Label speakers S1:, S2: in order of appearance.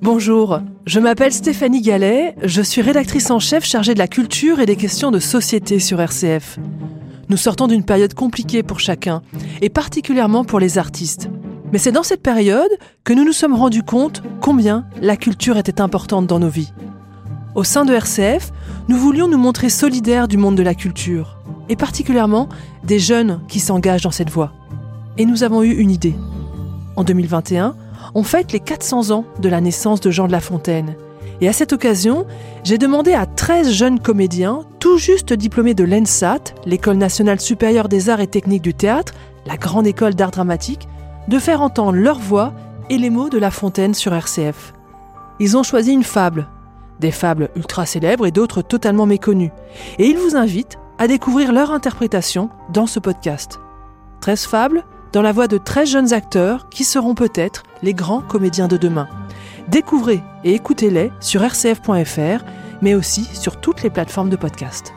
S1: Bonjour, je m'appelle Stéphanie Gallet, je suis rédactrice en chef chargée de la culture et des questions de société sur RCF. Nous sortons d'une période compliquée pour chacun, et particulièrement pour les artistes. Mais c'est dans cette période que nous nous sommes rendus compte combien la culture était importante dans nos vies. Au sein de RCF, nous voulions nous montrer solidaires du monde de la culture, et particulièrement des jeunes qui s'engagent dans cette voie. Et nous avons eu une idée. En 2021, on fête les 400 ans de la naissance de Jean de La Fontaine. Et à cette occasion, j'ai demandé à 13 jeunes comédiens, tout juste diplômés de l'ENSAT, l'École nationale supérieure des arts et techniques du théâtre, la grande école d'art dramatique, de faire entendre leur voix et les mots de La Fontaine sur RCF. Ils ont choisi une fable, des fables ultra célèbres et d'autres totalement méconnues, et ils vous invitent à découvrir leur interprétation dans ce podcast. 13 fables dans la voix de très jeunes acteurs qui seront peut-être les grands comédiens de demain. Découvrez et écoutez-les sur rcf.fr, mais aussi sur toutes les plateformes de podcast.